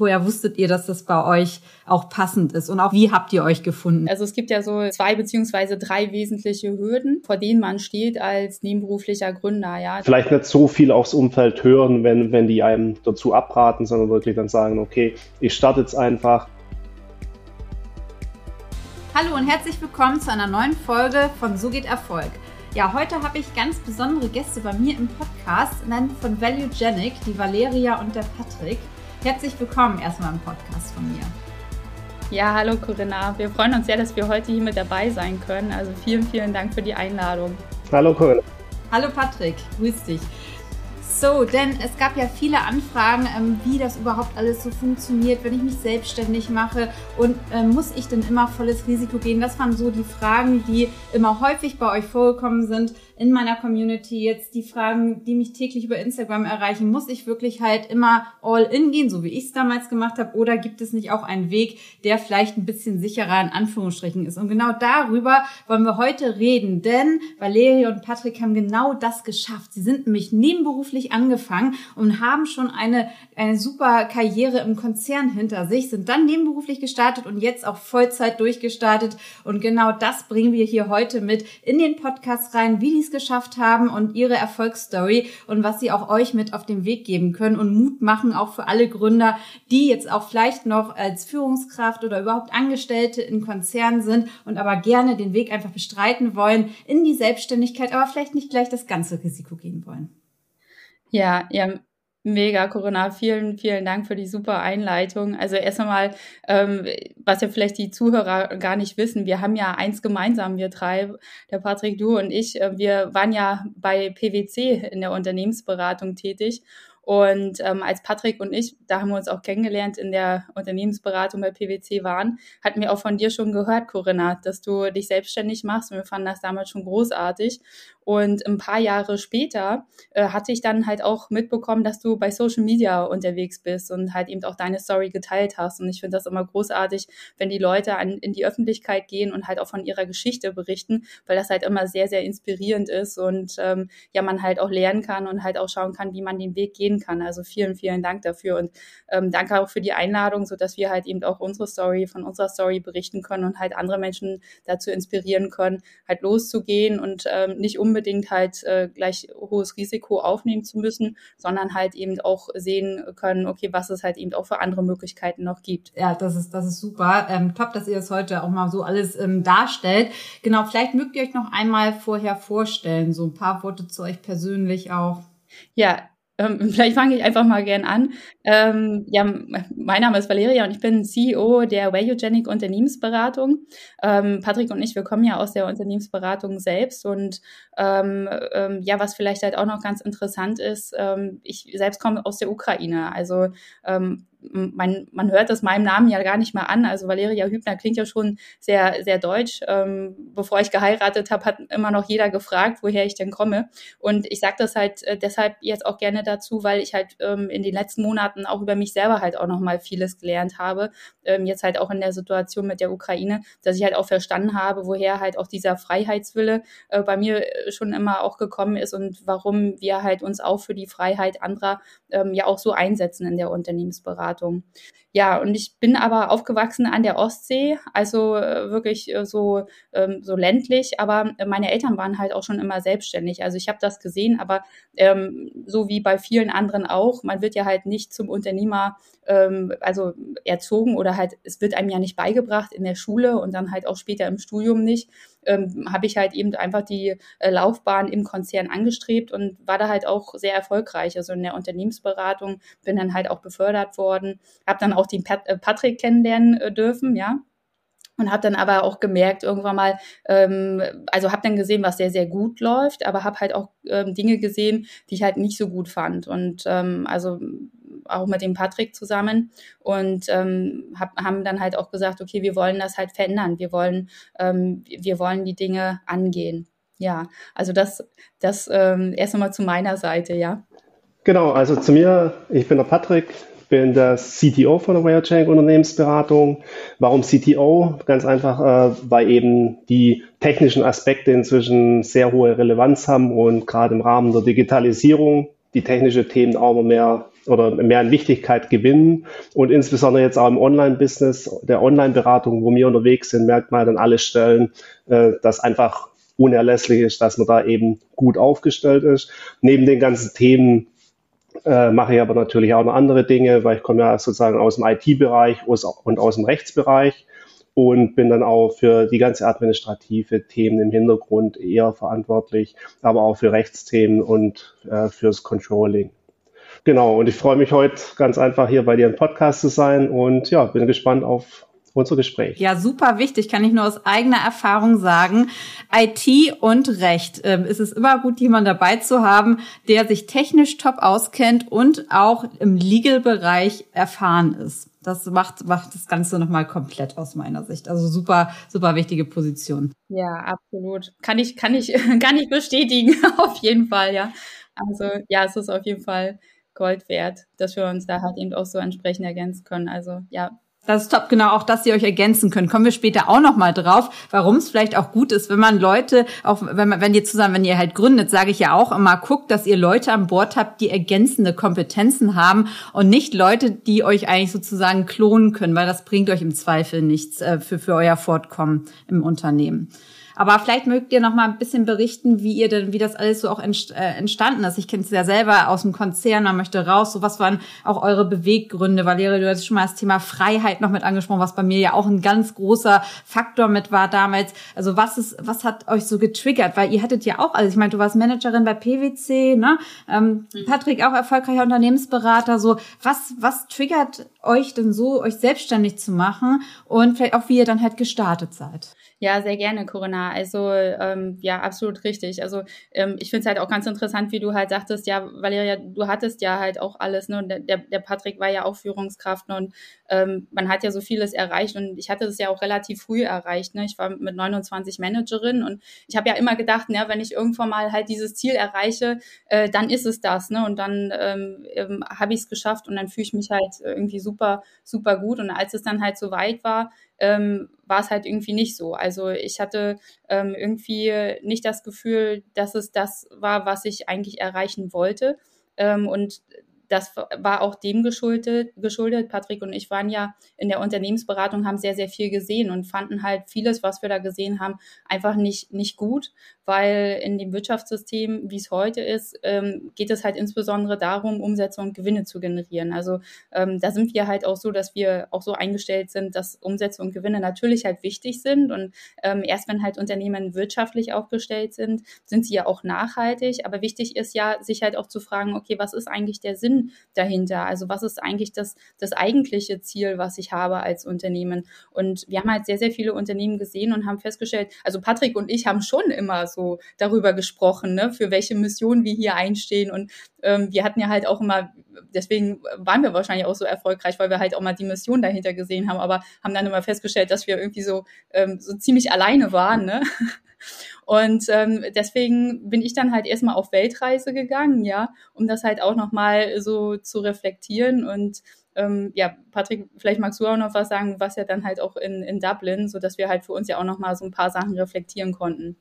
Woher wusstet ihr, dass das bei euch auch passend ist? Und auch wie habt ihr euch gefunden? Also es gibt ja so zwei beziehungsweise drei wesentliche Hürden, vor denen man steht als nebenberuflicher Gründer. Ja. Vielleicht nicht so viel aufs Umfeld hören, wenn, wenn die einem dazu abraten, sondern wirklich dann sagen, okay, ich starte jetzt einfach. Hallo und herzlich willkommen zu einer neuen Folge von So geht Erfolg. Ja, heute habe ich ganz besondere Gäste bei mir im Podcast, nennen von Valuegenic, die Valeria und der Patrick. Herzlich willkommen erstmal im Podcast von mir. Ja, hallo Corinna. Wir freuen uns sehr, dass wir heute hier mit dabei sein können. Also vielen, vielen Dank für die Einladung. Hallo Corinna. Hallo Patrick, grüß dich. So, denn es gab ja viele Anfragen, ähm, wie das überhaupt alles so funktioniert, wenn ich mich selbstständig mache und äh, muss ich denn immer volles Risiko gehen? Das waren so die Fragen, die immer häufig bei euch vorgekommen sind in meiner Community. Jetzt die Fragen, die mich täglich über Instagram erreichen, muss ich wirklich halt immer all in gehen, so wie ich es damals gemacht habe, oder gibt es nicht auch einen Weg, der vielleicht ein bisschen sicherer in Anführungsstrichen ist? Und genau darüber wollen wir heute reden, denn Valerie und Patrick haben genau das geschafft. Sie sind nämlich nebenberuflich angefangen und haben schon eine, eine super Karriere im Konzern hinter sich, sind dann nebenberuflich gestartet und jetzt auch Vollzeit durchgestartet. Und genau das bringen wir hier heute mit in den Podcast rein, wie die es geschafft haben und ihre Erfolgsstory und was sie auch euch mit auf den Weg geben können und Mut machen auch für alle Gründer, die jetzt auch vielleicht noch als Führungskraft oder überhaupt Angestellte in Konzernen sind und aber gerne den Weg einfach bestreiten wollen in die Selbstständigkeit, aber vielleicht nicht gleich das ganze Risiko gehen wollen. Ja, ja, Mega, Corinna. Vielen, vielen Dank für die super Einleitung. Also erst einmal, ähm, was ja vielleicht die Zuhörer gar nicht wissen, wir haben ja eins gemeinsam, wir drei, der Patrick, du und ich, äh, wir waren ja bei PwC in der Unternehmensberatung tätig und ähm, als Patrick und ich, da haben wir uns auch kennengelernt in der Unternehmensberatung bei PwC waren, hatten wir auch von dir schon gehört, Corinna, dass du dich selbstständig machst. Und wir fanden das damals schon großartig. Und ein paar Jahre später äh, hatte ich dann halt auch mitbekommen, dass du bei Social Media unterwegs bist und halt eben auch deine Story geteilt hast. Und ich finde das immer großartig, wenn die Leute an, in die Öffentlichkeit gehen und halt auch von ihrer Geschichte berichten, weil das halt immer sehr, sehr inspirierend ist und ähm, ja, man halt auch lernen kann und halt auch schauen kann, wie man den Weg gehen kann. Also vielen, vielen Dank dafür und ähm, danke auch für die Einladung, so dass wir halt eben auch unsere Story von unserer Story berichten können und halt andere Menschen dazu inspirieren können, halt loszugehen und ähm, nicht unbedingt unbedingt halt äh, gleich hohes Risiko aufnehmen zu müssen, sondern halt eben auch sehen können, okay, was es halt eben auch für andere Möglichkeiten noch gibt. Ja, das ist, das ist super. Ähm, top, dass ihr das heute auch mal so alles ähm, darstellt. Genau, vielleicht mögt ihr euch noch einmal vorher vorstellen, so ein paar Worte zu euch persönlich auch. Ja, ähm, vielleicht fange ich einfach mal gern an. Ähm, ja, mein Name ist Valeria und ich bin CEO der Valuegenic Unternehmensberatung. Ähm, Patrick und ich, wir kommen ja aus der Unternehmensberatung selbst und ähm, ähm, ja, was vielleicht halt auch noch ganz interessant ist, ähm, ich selbst komme aus der Ukraine. Also man, man hört das meinem Namen ja gar nicht mal an. Also Valeria Hübner klingt ja schon sehr, sehr deutsch. Ähm, bevor ich geheiratet habe, hat immer noch jeder gefragt, woher ich denn komme. Und ich sage das halt äh, deshalb jetzt auch gerne dazu, weil ich halt ähm, in den letzten Monaten auch über mich selber halt auch nochmal vieles gelernt habe. Ähm, jetzt halt auch in der Situation mit der Ukraine, dass ich halt auch verstanden habe, woher halt auch dieser Freiheitswille äh, bei mir schon immer auch gekommen ist und warum wir halt uns auch für die Freiheit anderer ähm, ja auch so einsetzen in der Unternehmensberatung. Beratung. Ja, und ich bin aber aufgewachsen an der Ostsee, also äh, wirklich äh, so, ähm, so ländlich, aber meine Eltern waren halt auch schon immer selbstständig. Also ich habe das gesehen, aber ähm, so wie bei vielen anderen auch, man wird ja halt nicht zum Unternehmer ähm, also erzogen oder halt, es wird einem ja nicht beigebracht in der Schule und dann halt auch später im Studium nicht, ähm, habe ich halt eben einfach die äh, Laufbahn im Konzern angestrebt und war da halt auch sehr erfolgreich. Also in der Unternehmensberatung bin dann halt auch befördert worden, habe dann auch den Pat äh, Patrick kennenlernen äh, dürfen, ja, und habe dann aber auch gemerkt irgendwann mal, ähm, also habe dann gesehen, was sehr sehr gut läuft, aber habe halt auch ähm, Dinge gesehen, die ich halt nicht so gut fand und ähm, also auch mit dem Patrick zusammen und ähm, hab, haben dann halt auch gesagt, okay, wir wollen das halt verändern, wir wollen ähm, wir wollen die Dinge angehen. Ja, also das das ähm, erst einmal zu meiner Seite, ja. Genau, also zu mir, ich bin der Patrick, bin der CTO von der Wirechank Unternehmensberatung. Warum CTO? Ganz einfach, äh, weil eben die technischen Aspekte inzwischen sehr hohe Relevanz haben und gerade im Rahmen der Digitalisierung die technische Themen auch immer mehr oder mehr an Wichtigkeit gewinnen. Und insbesondere jetzt auch im Online-Business, der Online-Beratung, wo wir unterwegs sind, merkt man an alle Stellen, äh, dass einfach unerlässlich ist, dass man da eben gut aufgestellt ist. Neben den ganzen Themen äh, mache ich aber natürlich auch noch andere Dinge, weil ich komme ja sozusagen aus dem IT-Bereich und aus dem Rechtsbereich und bin dann auch für die ganze administrative Themen im Hintergrund eher verantwortlich, aber auch für Rechtsthemen und äh, fürs Controlling. Genau, und ich freue mich heute ganz einfach hier bei dir im Podcast zu sein und ja, bin gespannt auf unser Gespräch. Ja, super wichtig, kann ich nur aus eigener Erfahrung sagen. IT und Recht. Ähm, ist es immer gut, jemanden dabei zu haben, der sich technisch top auskennt und auch im Legal-Bereich erfahren ist. Das macht, macht das Ganze nochmal komplett aus meiner Sicht. Also super, super wichtige Position. Ja, absolut. Kann ich, kann ich, kann ich bestätigen. auf jeden Fall, ja. Also, ja, es ist auf jeden Fall Gold wert, dass wir uns da halt eben auch so entsprechend ergänzen können. Also, ja, das ist top, genau, auch dass sie euch ergänzen können. Kommen wir später auch nochmal drauf, warum es vielleicht auch gut ist, wenn man Leute, auch wenn man, wenn ihr zusammen, wenn ihr halt gründet, sage ich ja auch immer, guckt, dass ihr Leute an Bord habt, die ergänzende Kompetenzen haben und nicht Leute, die euch eigentlich sozusagen klonen können, weil das bringt euch im Zweifel nichts äh, für, für euer Fortkommen im Unternehmen. Aber vielleicht mögt ihr noch mal ein bisschen berichten, wie ihr denn, wie das alles so auch äh, entstanden ist. Ich kenne es ja selber aus dem Konzern, man möchte raus. So was waren auch eure Beweggründe? Valeria, du hast schon mal das Thema Freiheit noch mit angesprochen, was bei mir ja auch ein ganz großer Faktor mit war damals. Also was ist, was hat euch so getriggert? Weil ihr hattet ja auch, also ich meine, du warst Managerin bei PwC, ne? Ähm, mhm. Patrick auch erfolgreicher Unternehmensberater. So was, was triggert euch denn so, euch selbstständig zu machen und vielleicht auch wie ihr dann halt gestartet seid? Ja, sehr gerne, Corinna. Also ähm, ja, absolut richtig. Also ähm, ich finde es halt auch ganz interessant, wie du halt sagtest, ja, Valeria, du hattest ja halt auch alles, ne? Und der, der Patrick war ja auch Führungskraft ne? und ähm, man hat ja so vieles erreicht und ich hatte das ja auch relativ früh erreicht. Ne? Ich war mit 29 Managerin und ich habe ja immer gedacht, ne, wenn ich irgendwann mal halt dieses Ziel erreiche, äh, dann ist es das, ne? Und dann ähm, ähm, habe ich es geschafft und dann fühle ich mich halt irgendwie super, super gut. Und als es dann halt so weit war, ähm, war es halt irgendwie nicht so. Also ich hatte ähm, irgendwie nicht das Gefühl, dass es das war, was ich eigentlich erreichen wollte. Ähm, und das war auch dem geschuldet, geschuldet. Patrick und ich waren ja in der Unternehmensberatung, haben sehr, sehr viel gesehen und fanden halt vieles, was wir da gesehen haben, einfach nicht, nicht gut, weil in dem Wirtschaftssystem, wie es heute ist, ähm, geht es halt insbesondere darum, Umsätze und Gewinne zu generieren. Also ähm, da sind wir halt auch so, dass wir auch so eingestellt sind, dass Umsätze und Gewinne natürlich halt wichtig sind und ähm, erst wenn halt Unternehmen wirtschaftlich aufgestellt sind, sind sie ja auch nachhaltig. Aber wichtig ist ja, sich halt auch zu fragen, okay, was ist eigentlich der Sinn dahinter? Also was ist eigentlich das, das eigentliche Ziel, was ich habe als Unternehmen? Und wir haben halt sehr, sehr viele Unternehmen gesehen und haben festgestellt, also Patrick und ich haben schon immer so darüber gesprochen, ne, für welche Mission wir hier einstehen. Und ähm, wir hatten ja halt auch immer, deswegen waren wir wahrscheinlich auch so erfolgreich, weil wir halt auch mal die Mission dahinter gesehen haben, aber haben dann immer festgestellt, dass wir irgendwie so, ähm, so ziemlich alleine waren. Ne? Und ähm, deswegen bin ich dann halt erstmal auf Weltreise gegangen, ja, um das halt auch nochmal so zu reflektieren. Und ähm, ja, Patrick, vielleicht magst du auch noch was sagen, was ja dann halt auch in, in Dublin, so dass wir halt für uns ja auch nochmal so ein paar Sachen reflektieren konnten.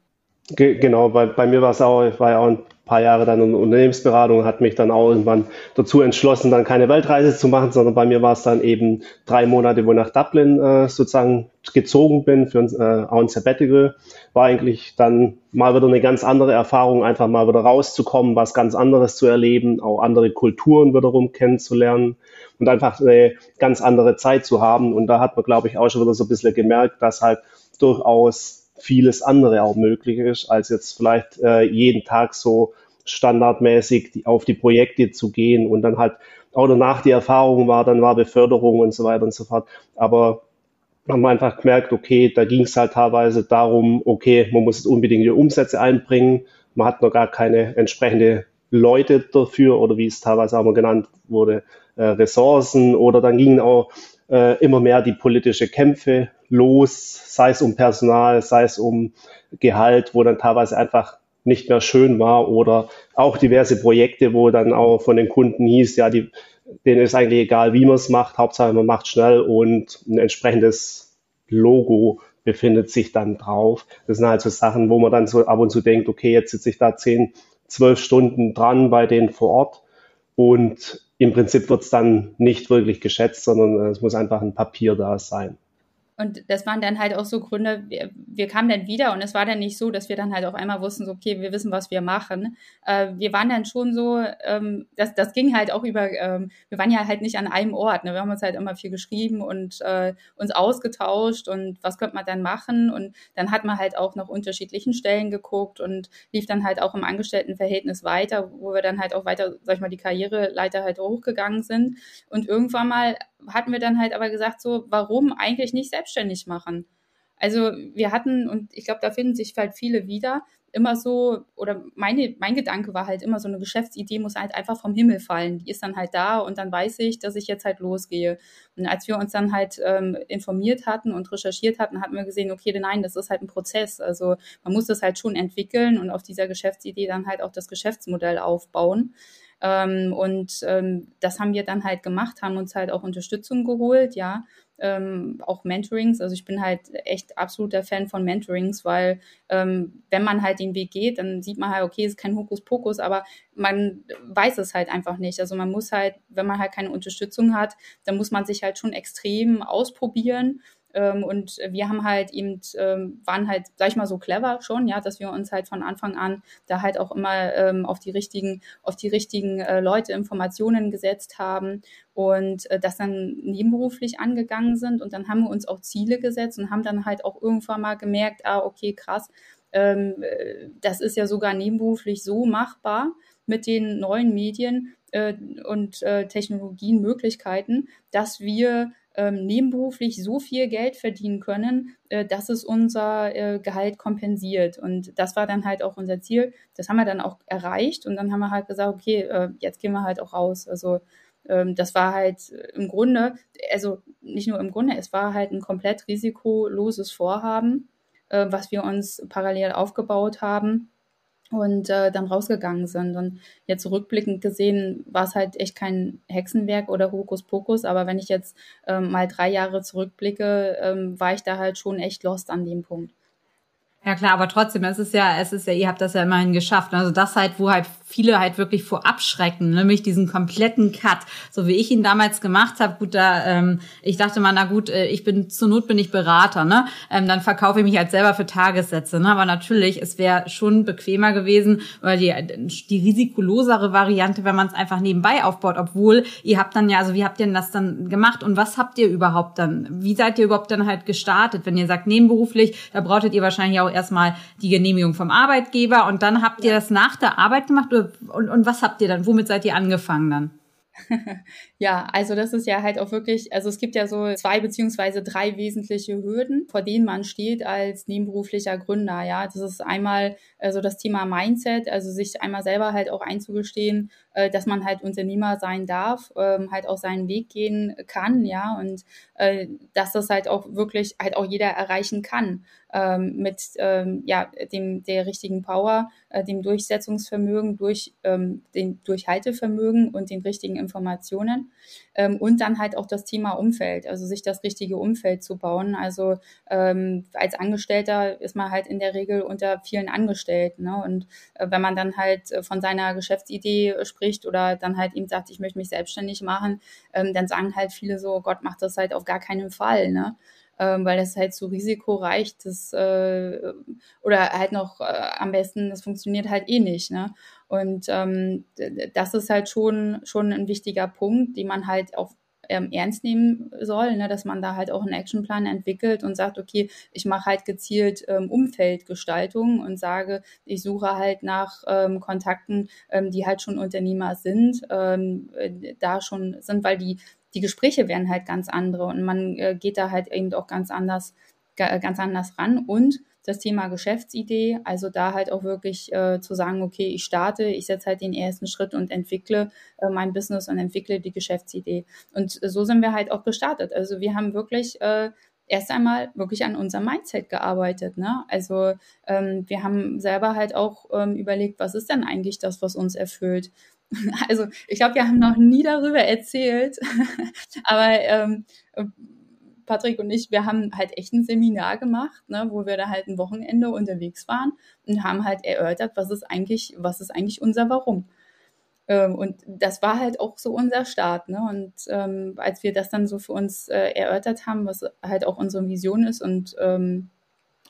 Genau, bei, bei mir war es auch, ich war ja auch ein paar Jahre dann in Unternehmensberatung, hat mich dann auch irgendwann dazu entschlossen, dann keine Weltreise zu machen, sondern bei mir war es dann eben drei Monate, wo ich nach Dublin äh, sozusagen gezogen bin für äh, auch ein Sabbatical. War eigentlich dann mal wieder eine ganz andere Erfahrung, einfach mal wieder rauszukommen, was ganz anderes zu erleben, auch andere Kulturen wiederum kennenzulernen und einfach eine ganz andere Zeit zu haben. Und da hat man, glaube ich, auch schon wieder so ein bisschen gemerkt, dass halt durchaus vieles andere auch möglich ist, als jetzt vielleicht äh, jeden Tag so standardmäßig die, auf die Projekte zu gehen und dann halt auch danach die Erfahrung war, dann war Beförderung und so weiter und so fort. Aber haben wir einfach gemerkt, okay, da ging es halt teilweise darum, okay, man muss jetzt unbedingt die Umsätze einbringen, man hat noch gar keine entsprechende Leute dafür oder wie es teilweise auch mal genannt wurde, äh, Ressourcen oder dann gingen auch äh, immer mehr die politische Kämpfe los, sei es um Personal, sei es um Gehalt, wo dann teilweise einfach nicht mehr schön war oder auch diverse Projekte, wo dann auch von den Kunden hieß, ja, die, denen ist eigentlich egal, wie man es macht, Hauptsache man macht schnell und ein entsprechendes Logo befindet sich dann drauf. Das sind halt so Sachen, wo man dann so ab und zu denkt, okay, jetzt sitze ich da 10, zwölf Stunden dran bei denen vor Ort und im Prinzip wird es dann nicht wirklich geschätzt, sondern es muss einfach ein Papier da sein. Und das waren dann halt auch so Gründe, wir, wir, kamen dann wieder und es war dann nicht so, dass wir dann halt auf einmal wussten, so, okay, wir wissen, was wir machen. Äh, wir waren dann schon so, ähm, das, das ging halt auch über, ähm, wir waren ja halt nicht an einem Ort. Ne? Wir haben uns halt immer viel geschrieben und äh, uns ausgetauscht und was könnte man dann machen. Und dann hat man halt auch nach unterschiedlichen Stellen geguckt und lief dann halt auch im Angestelltenverhältnis weiter, wo wir dann halt auch weiter, sag ich mal, die Karriereleiter halt hochgegangen sind. Und irgendwann mal hatten wir dann halt aber gesagt, so, warum eigentlich nicht selbstständig machen? Also wir hatten, und ich glaube, da finden sich halt viele wieder, immer so, oder meine, mein Gedanke war halt immer, so eine Geschäftsidee muss halt einfach vom Himmel fallen. Die ist dann halt da und dann weiß ich, dass ich jetzt halt losgehe. Und als wir uns dann halt ähm, informiert hatten und recherchiert hatten, hatten wir gesehen, okay, nein, das ist halt ein Prozess. Also man muss das halt schon entwickeln und auf dieser Geschäftsidee dann halt auch das Geschäftsmodell aufbauen. Ähm, und ähm, das haben wir dann halt gemacht, haben uns halt auch Unterstützung geholt, ja. Ähm, auch Mentorings. Also ich bin halt echt absoluter Fan von Mentorings, weil ähm, wenn man halt den Weg geht, dann sieht man halt, okay, es ist kein Hokuspokus, aber man weiß es halt einfach nicht. Also man muss halt, wenn man halt keine Unterstützung hat, dann muss man sich halt schon extrem ausprobieren ähm, und wir haben halt eben, ähm, waren halt, sag ich mal, so clever schon, ja, dass wir uns halt von Anfang an da halt auch immer ähm, auf die richtigen, auf die richtigen äh, Leute Informationen gesetzt haben und äh, das dann nebenberuflich angegangen sind. Und dann haben wir uns auch Ziele gesetzt und haben dann halt auch irgendwann mal gemerkt, ah, okay, krass, ähm, äh, das ist ja sogar nebenberuflich so machbar mit den neuen Medien äh, und äh, Technologien, Möglichkeiten, dass wir ähm, nebenberuflich so viel Geld verdienen können, äh, dass es unser äh, Gehalt kompensiert. Und das war dann halt auch unser Ziel. Das haben wir dann auch erreicht und dann haben wir halt gesagt, okay, äh, jetzt gehen wir halt auch raus. Also ähm, das war halt im Grunde, also nicht nur im Grunde, es war halt ein komplett risikoloses Vorhaben, äh, was wir uns parallel aufgebaut haben und äh, dann rausgegangen sind. Und jetzt rückblickend gesehen war es halt echt kein Hexenwerk oder Hokuspokus, aber wenn ich jetzt ähm, mal drei Jahre zurückblicke, ähm, war ich da halt schon echt lost an dem Punkt. Ja klar, aber trotzdem, es ist ja, es ist ja, ihr habt das ja immerhin geschafft. Also das halt, wo halt viele halt wirklich vor abschrecken, nämlich diesen kompletten Cut, so wie ich ihn damals gemacht habe. Gut, da ähm, ich dachte mal, na gut, äh, ich bin zur Not bin ich Berater, ne? Ähm, dann verkaufe ich mich halt selber für Tagessätze, ne? Aber natürlich, es wäre schon bequemer gewesen oder die die risikolosere Variante, wenn man es einfach nebenbei aufbaut. Obwohl ihr habt dann ja, also wie habt ihr denn das dann gemacht und was habt ihr überhaupt dann? Wie seid ihr überhaupt dann halt gestartet? Wenn ihr sagt nebenberuflich, da brauchtet ihr wahrscheinlich auch erstmal die Genehmigung vom Arbeitgeber und dann habt ihr das nach der Arbeit gemacht und, und was habt ihr dann? Womit seid ihr angefangen dann? ja, also das ist ja halt auch wirklich, also es gibt ja so zwei beziehungsweise drei wesentliche Hürden, vor denen man steht als nebenberuflicher Gründer. Ja, das ist einmal also das Thema Mindset, also sich einmal selber halt auch einzugestehen, äh, dass man halt Unternehmer sein darf, ähm, halt auch seinen Weg gehen kann, ja, und äh, dass das halt auch wirklich halt auch jeder erreichen kann ähm, mit ähm, ja dem der richtigen Power, äh, dem Durchsetzungsvermögen, durch ähm, den Durchhaltevermögen und den richtigen Informationen ähm, und dann halt auch das Thema Umfeld, also sich das richtige Umfeld zu bauen. Also ähm, als Angestellter ist man halt in der Regel unter vielen Angestellten. Ne? Und äh, wenn man dann halt äh, von seiner Geschäftsidee spricht oder dann halt ihm sagt, ich möchte mich selbstständig machen, ähm, dann sagen halt viele so, Gott, macht das halt auf gar keinen Fall. Ne? Ähm, weil das halt so risikoreich das äh, oder halt noch äh, am besten, das funktioniert halt eh nicht. Ne? Und ähm, das ist halt schon, schon ein wichtiger Punkt, den man halt auch ähm, ernst nehmen soll, ne, dass man da halt auch einen Actionplan entwickelt und sagt, okay, ich mache halt gezielt ähm, Umfeldgestaltung und sage, ich suche halt nach ähm, Kontakten, ähm, die halt schon Unternehmer sind, ähm, äh, da schon sind, weil die, die Gespräche werden halt ganz andere und man äh, geht da halt eben auch ganz anders, ganz anders ran und das Thema Geschäftsidee, also da halt auch wirklich äh, zu sagen, okay, ich starte, ich setze halt den ersten Schritt und entwickle äh, mein Business und entwickle die Geschäftsidee. Und so sind wir halt auch gestartet. Also wir haben wirklich äh, erst einmal wirklich an unserem Mindset gearbeitet. Ne? Also ähm, wir haben selber halt auch ähm, überlegt, was ist denn eigentlich das, was uns erfüllt. Also ich glaube, wir haben noch nie darüber erzählt, aber ähm, Patrick und ich, wir haben halt echt ein Seminar gemacht, ne, wo wir da halt ein Wochenende unterwegs waren und haben halt erörtert, was ist eigentlich, was ist eigentlich unser Warum. Ähm, und das war halt auch so unser Start. Ne? Und ähm, als wir das dann so für uns äh, erörtert haben, was halt auch unsere Vision ist und ähm,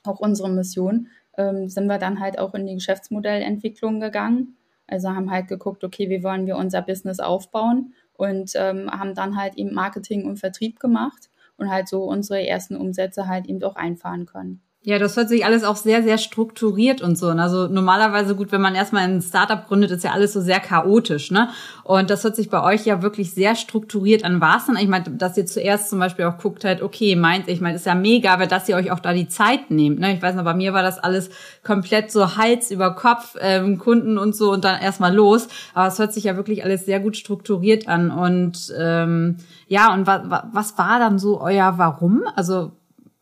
auch unsere Mission, ähm, sind wir dann halt auch in die Geschäftsmodellentwicklung gegangen. Also haben halt geguckt, okay, wie wollen wir unser Business aufbauen und ähm, haben dann halt eben Marketing und Vertrieb gemacht und halt so unsere ersten Umsätze halt eben doch einfahren können. Ja, das hört sich alles auch sehr, sehr strukturiert und so. Also normalerweise gut, wenn man erstmal ein Startup gründet, ist ja alles so sehr chaotisch, ne? Und das hört sich bei euch ja wirklich sehr strukturiert an. War es dann, ich meine, dass ihr zuerst zum Beispiel auch guckt halt, okay, meint, ich meine, ist ja mega, weil dass ihr euch auch da die Zeit nehmt, ne? Ich weiß noch, bei mir war das alles komplett so Hals über Kopf, ähm, Kunden und so und dann erstmal los. Aber es hört sich ja wirklich alles sehr gut strukturiert an. Und ähm, ja, und wa was war dann so euer Warum? Also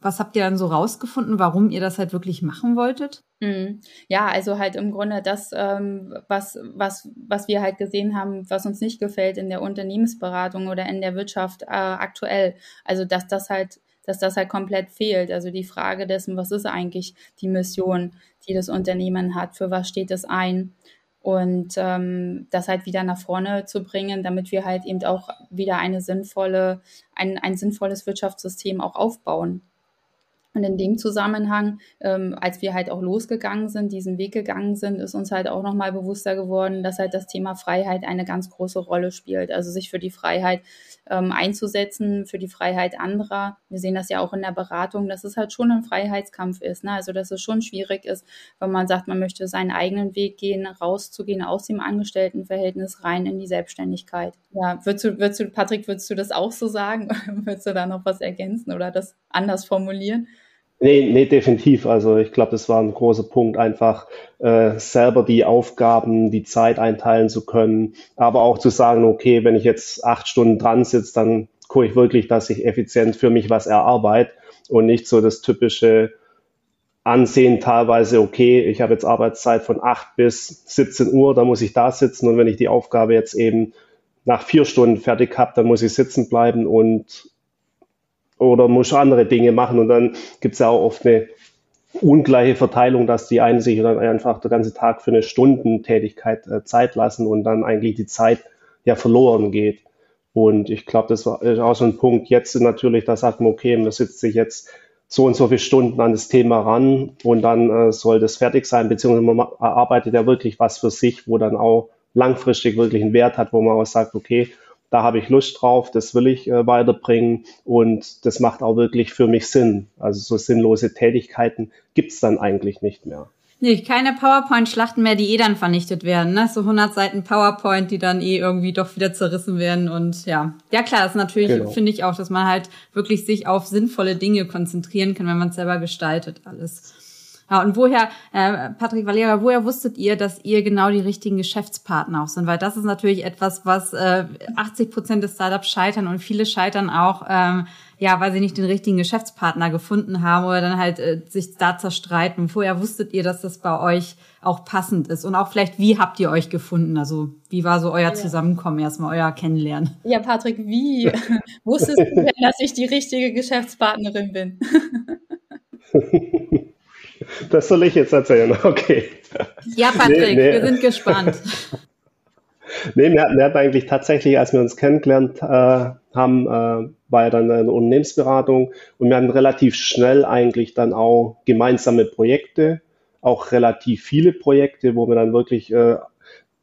was habt ihr dann so rausgefunden, warum ihr das halt wirklich machen wolltet? Mhm. Ja, also halt im Grunde das, ähm, was, was, was wir halt gesehen haben, was uns nicht gefällt in der Unternehmensberatung oder in der Wirtschaft äh, aktuell. Also dass das halt, dass das halt komplett fehlt. Also die Frage dessen, was ist eigentlich die Mission, die das Unternehmen hat, für was steht es ein? und ähm, das halt wieder nach vorne zu bringen, damit wir halt eben auch wieder eine sinnvolle, ein, ein sinnvolles Wirtschaftssystem auch aufbauen. Und in dem Zusammenhang, ähm, als wir halt auch losgegangen sind, diesen Weg gegangen sind, ist uns halt auch nochmal bewusster geworden, dass halt das Thema Freiheit eine ganz große Rolle spielt. Also sich für die Freiheit ähm, einzusetzen, für die Freiheit anderer. Wir sehen das ja auch in der Beratung, dass es halt schon ein Freiheitskampf ist. Ne? Also dass es schon schwierig ist, wenn man sagt, man möchte seinen eigenen Weg gehen, rauszugehen aus dem Angestelltenverhältnis rein in die Selbstständigkeit. Ja, würdest du, würdest du, Patrick, würdest du das auch so sagen? würdest du da noch was ergänzen oder das anders formulieren? Nee, nee, definitiv. Also ich glaube, das war ein großer Punkt, einfach äh, selber die Aufgaben, die Zeit einteilen zu können, aber auch zu sagen, okay, wenn ich jetzt acht Stunden dran sitze, dann gucke ich wirklich, dass ich effizient für mich was erarbeite und nicht so das typische Ansehen teilweise, okay, ich habe jetzt Arbeitszeit von acht bis 17 Uhr, da muss ich da sitzen und wenn ich die Aufgabe jetzt eben nach vier Stunden fertig habe, dann muss ich sitzen bleiben und oder muss andere Dinge machen. Und dann gibt es ja auch oft eine ungleiche Verteilung, dass die einen sich dann einfach den ganzen Tag für eine Stundentätigkeit äh, Zeit lassen und dann eigentlich die Zeit ja verloren geht. Und ich glaube, das war ist auch so ein Punkt. Jetzt natürlich, da sagt man, okay, man sitzt sich jetzt so und so viele Stunden an das Thema ran und dann äh, soll das fertig sein, beziehungsweise man erarbeitet ja wirklich was für sich, wo dann auch langfristig wirklich einen Wert hat, wo man auch sagt, okay, da habe ich Lust drauf, das will ich äh, weiterbringen und das macht auch wirklich für mich Sinn. Also so sinnlose Tätigkeiten gibt es dann eigentlich nicht mehr. Nee, keine PowerPoint-Schlachten mehr, die eh dann vernichtet werden. Ne? So 100 Seiten PowerPoint, die dann eh irgendwie doch wieder zerrissen werden. Und ja, ja klar, ist natürlich, genau. finde ich auch, dass man halt wirklich sich auf sinnvolle Dinge konzentrieren kann, wenn man es selber gestaltet alles. Ja, und woher, äh, Patrick Valera, woher wusstet ihr, dass ihr genau die richtigen Geschäftspartner auch sind? Weil das ist natürlich etwas, was äh, 80 Prozent des Startups scheitern und viele scheitern auch, ähm, ja, weil sie nicht den richtigen Geschäftspartner gefunden haben oder dann halt äh, sich da zerstreiten. Woher wusstet ihr, dass das bei euch auch passend ist? Und auch vielleicht, wie habt ihr euch gefunden? Also wie war so euer Zusammenkommen, erstmal euer Kennenlernen? Ja, Patrick, wie wusstest du denn, dass ich die richtige Geschäftspartnerin bin? Das soll ich jetzt erzählen, okay. Ja, Patrick, nee, nee. wir sind gespannt. Nee, wir hatten, wir hatten eigentlich tatsächlich, als wir uns kennengelernt äh, haben, äh, war ja dann eine Unternehmensberatung und wir hatten relativ schnell eigentlich dann auch gemeinsame Projekte, auch relativ viele Projekte, wo wir dann wirklich äh,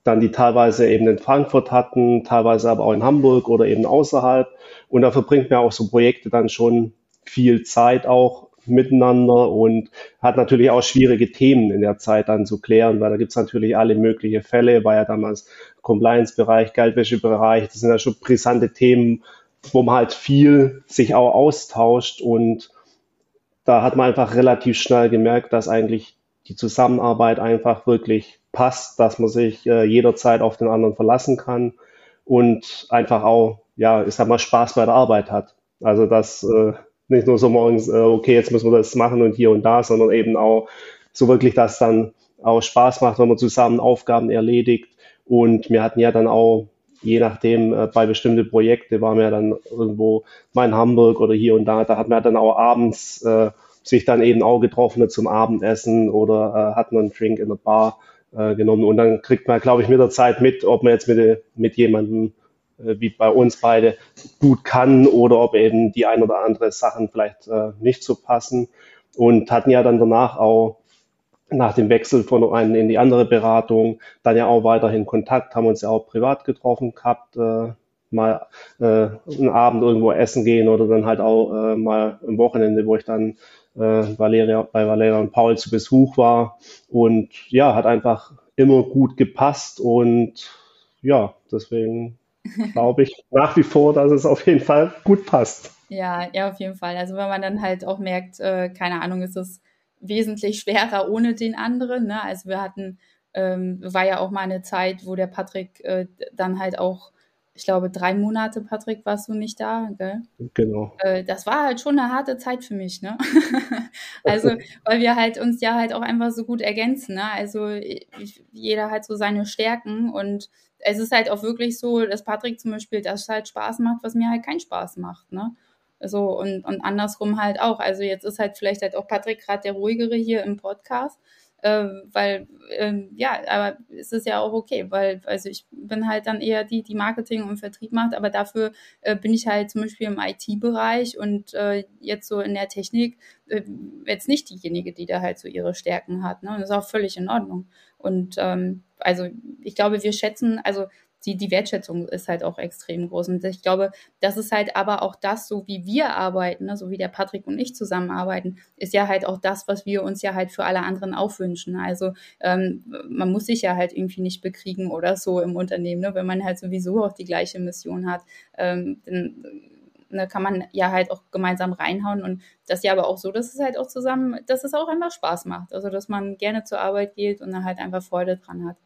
dann die teilweise eben in Frankfurt hatten, teilweise aber auch in Hamburg oder eben außerhalb. Und da verbringt man auch so Projekte dann schon viel Zeit auch miteinander und hat natürlich auch schwierige Themen in der Zeit dann zu klären, weil da gibt es natürlich alle möglichen Fälle, war ja damals Compliance-Bereich, Geldwäsche-Bereich, das sind ja schon brisante Themen, wo man halt viel sich auch austauscht und da hat man einfach relativ schnell gemerkt, dass eigentlich die Zusammenarbeit einfach wirklich passt, dass man sich äh, jederzeit auf den anderen verlassen kann und einfach auch, ja, ich sag mal, Spaß bei der Arbeit hat. Also das äh, nicht nur so morgens, äh, okay, jetzt müssen wir das machen und hier und da, sondern eben auch so wirklich, dass dann auch Spaß macht, wenn man zusammen Aufgaben erledigt. Und wir hatten ja dann auch je nachdem, äh, bei bestimmten Projekten waren wir dann irgendwo mal in Hamburg oder hier und da, da hat man dann auch abends äh, sich dann eben auch getroffen zum Abendessen oder äh, hat man einen Drink in der Bar äh, genommen und dann kriegt man, glaube ich, mit der Zeit mit, ob man jetzt mit, mit jemandem wie bei uns beide gut kann oder ob eben die ein oder andere Sachen vielleicht äh, nicht so passen. Und hatten ja dann danach auch nach dem Wechsel von einer in die andere Beratung dann ja auch weiterhin Kontakt, haben uns ja auch privat getroffen gehabt, äh, mal äh, einen Abend irgendwo essen gehen oder dann halt auch äh, mal am Wochenende, wo ich dann äh, Valeria, bei Valeria und Paul zu Besuch war. Und ja, hat einfach immer gut gepasst und ja, deswegen glaube ich nach wie vor, dass es auf jeden Fall gut passt. Ja, ja, auf jeden Fall. Also wenn man dann halt auch merkt, äh, keine Ahnung, ist es wesentlich schwerer ohne den anderen. Ne? Also wir hatten, ähm, war ja auch mal eine Zeit, wo der Patrick äh, dann halt auch, ich glaube, drei Monate, Patrick, warst du nicht da, gell? Genau. Äh, das war halt schon eine harte Zeit für mich, ne? also, weil wir halt uns ja halt auch einfach so gut ergänzen, ne? Also ich, jeder hat so seine Stärken und es ist halt auch wirklich so, dass Patrick zum Beispiel das halt Spaß macht, was mir halt keinen Spaß macht, ne? So und, und andersrum halt auch. Also jetzt ist halt vielleicht halt auch Patrick gerade der ruhigere hier im Podcast. Ähm, weil, ähm, ja, aber es ist ja auch okay, weil, also ich bin halt dann eher die, die Marketing und Vertrieb macht, aber dafür äh, bin ich halt zum Beispiel im IT-Bereich und äh, jetzt so in der Technik äh, jetzt nicht diejenige, die da halt so ihre Stärken hat. Ne? Und das ist auch völlig in Ordnung. Und ähm, also ich glaube, wir schätzen, also die, die Wertschätzung ist halt auch extrem groß. Und ich glaube, das ist halt aber auch das, so wie wir arbeiten, ne, so wie der Patrick und ich zusammenarbeiten, ist ja halt auch das, was wir uns ja halt für alle anderen auch wünschen. Also ähm, man muss sich ja halt irgendwie nicht bekriegen oder so im Unternehmen, ne, wenn man halt sowieso auch die gleiche Mission hat. Ähm, dann, ne, kann man ja halt auch gemeinsam reinhauen und das ja aber auch so, dass es halt auch zusammen, dass es auch einfach Spaß macht. Also dass man gerne zur Arbeit geht und dann halt einfach Freude dran hat.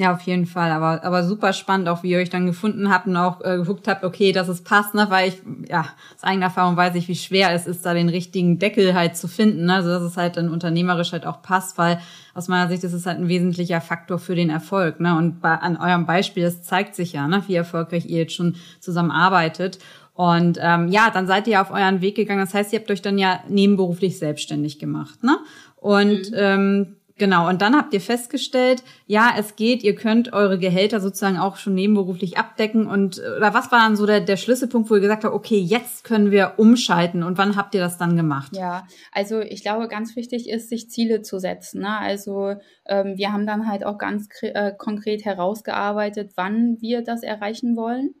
Ja, auf jeden Fall. Aber, aber super spannend, auch wie ihr euch dann gefunden habt und auch äh, geguckt habt, okay, dass es passt, ne? Weil ich, ja, aus eigener Erfahrung weiß ich, wie schwer es ist, da den richtigen Deckel halt zu finden. Ne? Also dass es halt dann unternehmerisch halt auch passt, weil aus meiner Sicht ist es halt ein wesentlicher Faktor für den Erfolg. Ne? Und bei, an eurem Beispiel, das zeigt sich ja, ne? wie erfolgreich ihr jetzt schon zusammenarbeitet. Und ähm, ja, dann seid ihr auf euren Weg gegangen. Das heißt, ihr habt euch dann ja nebenberuflich selbstständig gemacht, ne? Und mhm. ähm, Genau, und dann habt ihr festgestellt, ja, es geht, ihr könnt eure Gehälter sozusagen auch schon nebenberuflich abdecken. Und oder was war dann so der, der Schlüsselpunkt, wo ihr gesagt habt, okay, jetzt können wir umschalten und wann habt ihr das dann gemacht? Ja, also ich glaube, ganz wichtig ist, sich Ziele zu setzen. Ne? Also ähm, wir haben dann halt auch ganz äh, konkret herausgearbeitet, wann wir das erreichen wollen.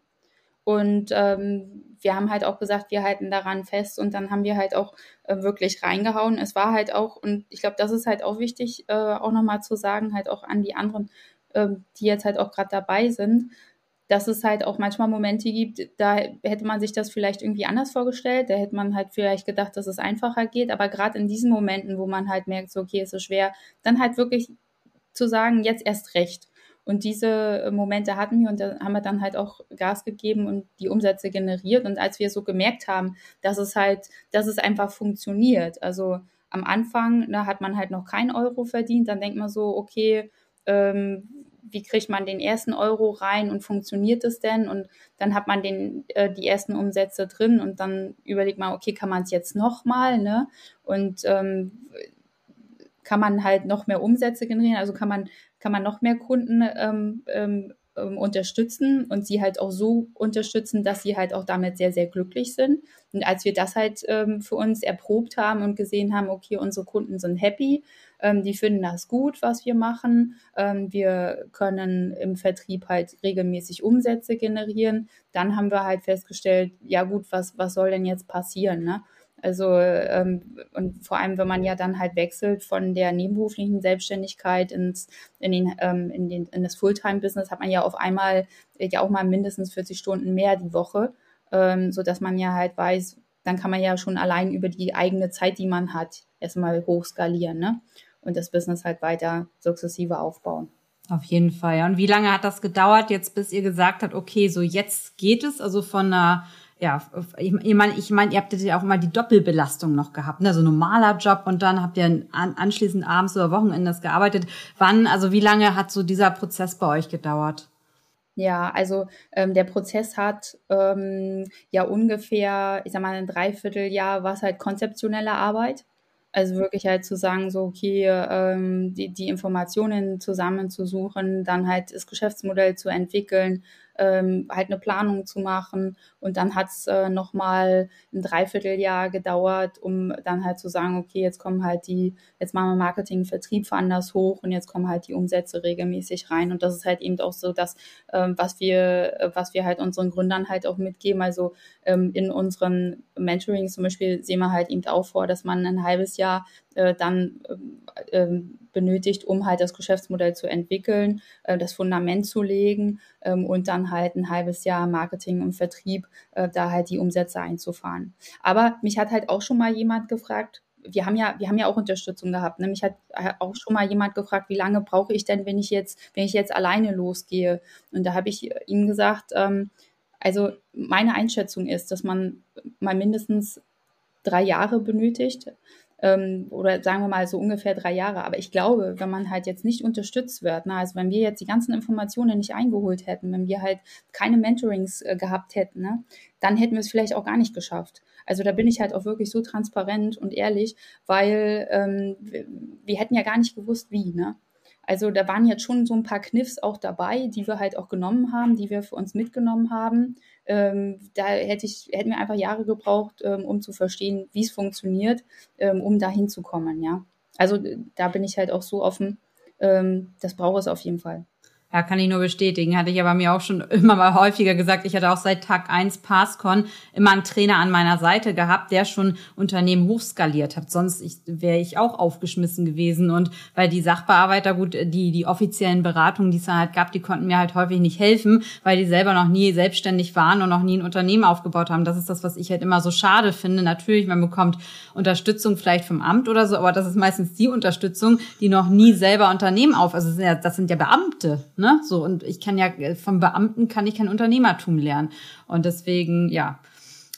Und ähm, wir haben halt auch gesagt, wir halten daran fest und dann haben wir halt auch äh, wirklich reingehauen. Es war halt auch, und ich glaube, das ist halt auch wichtig, äh, auch nochmal zu sagen, halt auch an die anderen, äh, die jetzt halt auch gerade dabei sind, dass es halt auch manchmal Momente gibt, da hätte man sich das vielleicht irgendwie anders vorgestellt, da hätte man halt vielleicht gedacht, dass es einfacher geht, aber gerade in diesen Momenten, wo man halt merkt, so, okay, es ist schwer, dann halt wirklich zu sagen, jetzt erst recht. Und diese äh, Momente hatten wir und da haben wir dann halt auch Gas gegeben und die Umsätze generiert. Und als wir so gemerkt haben, dass es halt, dass es einfach funktioniert. Also am Anfang, da hat man halt noch keinen Euro verdient, dann denkt man so, okay, ähm, wie kriegt man den ersten Euro rein und funktioniert es denn? Und dann hat man den, äh, die ersten Umsätze drin und dann überlegt man, okay, kann man es jetzt nochmal, ne? Und ähm, kann man halt noch mehr Umsätze generieren, also kann man kann man noch mehr Kunden ähm, ähm, ähm, unterstützen und sie halt auch so unterstützen, dass sie halt auch damit sehr, sehr glücklich sind. Und als wir das halt ähm, für uns erprobt haben und gesehen haben, okay, unsere Kunden sind happy, ähm, die finden das gut, was wir machen, ähm, wir können im Vertrieb halt regelmäßig Umsätze generieren, dann haben wir halt festgestellt, ja gut, was, was soll denn jetzt passieren? Ne? Also ähm, und vor allem, wenn man ja dann halt wechselt von der nebenberuflichen Selbstständigkeit ins in den ähm, in den in das Fulltime-Business, hat man ja auf einmal ja auch mal mindestens 40 Stunden mehr die Woche, ähm, so dass man ja halt weiß, dann kann man ja schon allein über die eigene Zeit, die man hat, erstmal hochskalieren, ne? Und das Business halt weiter sukzessive aufbauen. Auf jeden Fall. Ja. Und wie lange hat das gedauert jetzt, bis ihr gesagt habt, okay, so jetzt geht es, also von einer ja, ich, ich meine, ich mein, ihr habt ja auch mal die Doppelbelastung noch gehabt, ne? also normaler Job und dann habt ihr anschließend abends oder Wochenendes gearbeitet. Wann, also wie lange hat so dieser Prozess bei euch gedauert? Ja, also ähm, der Prozess hat ähm, ja ungefähr, ich sag mal, ein Dreivierteljahr was halt konzeptionelle Arbeit. Also wirklich halt zu sagen, so, okay, ähm, die, die Informationen zusammenzusuchen, dann halt das Geschäftsmodell zu entwickeln, ähm, halt eine Planung zu machen. Und dann hat es äh, nochmal ein Dreivierteljahr gedauert, um dann halt zu sagen, okay, jetzt kommen halt die, jetzt machen wir Marketing, Vertrieb anders hoch und jetzt kommen halt die Umsätze regelmäßig rein. Und das ist halt eben auch so das, ähm, was wir, was wir halt unseren Gründern halt auch mitgeben. Also ähm, in unseren Mentorings zum Beispiel sehen wir halt eben auch vor, dass man ein halbes Jahr äh, dann äh, benötigt, um halt das Geschäftsmodell zu entwickeln, äh, das Fundament zu legen ähm, und dann halt ein halbes Jahr Marketing und Vertrieb, äh, da halt die Umsätze einzufahren. Aber mich hat halt auch schon mal jemand gefragt, wir haben ja, wir haben ja auch Unterstützung gehabt. Ne? Mich hat auch schon mal jemand gefragt, wie lange brauche ich denn, wenn ich jetzt, wenn ich jetzt alleine losgehe? Und da habe ich ihm gesagt, ähm, also meine Einschätzung ist, dass man mal mindestens drei Jahre benötigt, ähm, oder sagen wir mal so ungefähr drei Jahre. Aber ich glaube, wenn man halt jetzt nicht unterstützt wird, na, also wenn wir jetzt die ganzen Informationen nicht eingeholt hätten, wenn wir halt keine Mentorings äh, gehabt hätten, ne, dann hätten wir es vielleicht auch gar nicht geschafft. Also da bin ich halt auch wirklich so transparent und ehrlich, weil ähm, wir, wir hätten ja gar nicht gewusst, wie. Ne? Also da waren jetzt schon so ein paar Kniffs auch dabei, die wir halt auch genommen haben, die wir für uns mitgenommen haben. Ähm, da hätte ich, hätten wir einfach Jahre gebraucht, ähm, um zu verstehen, wie es funktioniert, ähm, um da hinzukommen, ja. Also da bin ich halt auch so offen, ähm, das braucht es auf jeden Fall. Ja, kann ich nur bestätigen. Hatte ich aber mir auch schon immer mal häufiger gesagt. Ich hatte auch seit Tag eins Passcon immer einen Trainer an meiner Seite gehabt, der schon Unternehmen hochskaliert hat. Sonst wäre ich auch aufgeschmissen gewesen. Und weil die Sachbearbeiter, gut, die, die offiziellen Beratungen, die es dann halt gab, die konnten mir halt häufig nicht helfen, weil die selber noch nie selbstständig waren und noch nie ein Unternehmen aufgebaut haben. Das ist das, was ich halt immer so schade finde. Natürlich, man bekommt Unterstützung vielleicht vom Amt oder so, aber das ist meistens die Unterstützung, die noch nie selber Unternehmen auf, also das sind ja, das sind ja Beamte Ne? So, und ich kann ja, äh, vom Beamten kann ich kein Unternehmertum lernen. Und deswegen, ja,